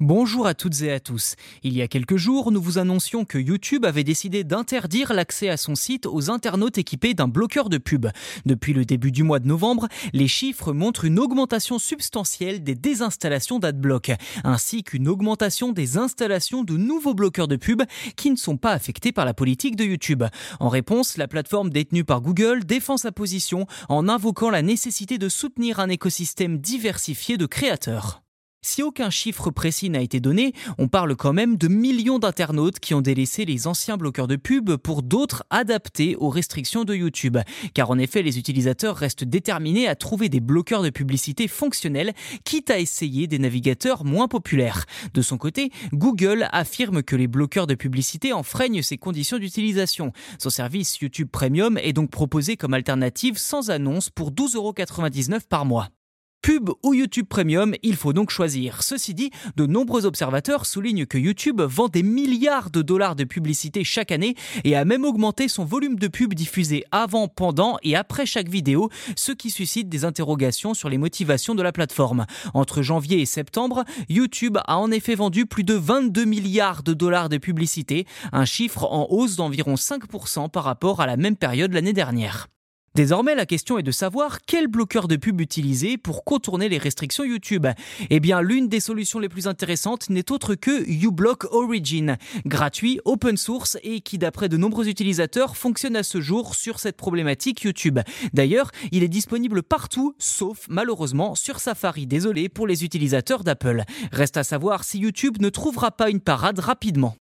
Bonjour à toutes et à tous. Il y a quelques jours, nous vous annoncions que YouTube avait décidé d'interdire l'accès à son site aux internautes équipés d'un bloqueur de pub. Depuis le début du mois de novembre, les chiffres montrent une augmentation substantielle des désinstallations d'adblock, ainsi qu'une augmentation des installations de nouveaux bloqueurs de pub qui ne sont pas affectés par la politique de YouTube. En réponse, la plateforme détenue par Google défend sa position en invoquant la nécessité de soutenir un écosystème diversifié de créateurs. Si aucun chiffre précis n'a été donné, on parle quand même de millions d'internautes qui ont délaissé les anciens bloqueurs de pub pour d'autres adaptés aux restrictions de YouTube. Car en effet, les utilisateurs restent déterminés à trouver des bloqueurs de publicité fonctionnels, quitte à essayer des navigateurs moins populaires. De son côté, Google affirme que les bloqueurs de publicité enfreignent ses conditions d'utilisation. Son service YouTube Premium est donc proposé comme alternative sans annonce pour 12,99€ par mois. Pub ou YouTube Premium, il faut donc choisir. Ceci dit, de nombreux observateurs soulignent que YouTube vend des milliards de dollars de publicité chaque année et a même augmenté son volume de pub diffusé avant, pendant et après chaque vidéo, ce qui suscite des interrogations sur les motivations de la plateforme. Entre janvier et septembre, YouTube a en effet vendu plus de 22 milliards de dollars de publicité, un chiffre en hausse d'environ 5% par rapport à la même période l'année dernière. Désormais, la question est de savoir quel bloqueur de pub utiliser pour contourner les restrictions YouTube. Eh bien, l'une des solutions les plus intéressantes n'est autre que uBlock Origin, gratuit, open source et qui, d'après de nombreux utilisateurs, fonctionne à ce jour sur cette problématique YouTube. D'ailleurs, il est disponible partout, sauf malheureusement sur Safari. Désolé pour les utilisateurs d'Apple. Reste à savoir si YouTube ne trouvera pas une parade rapidement.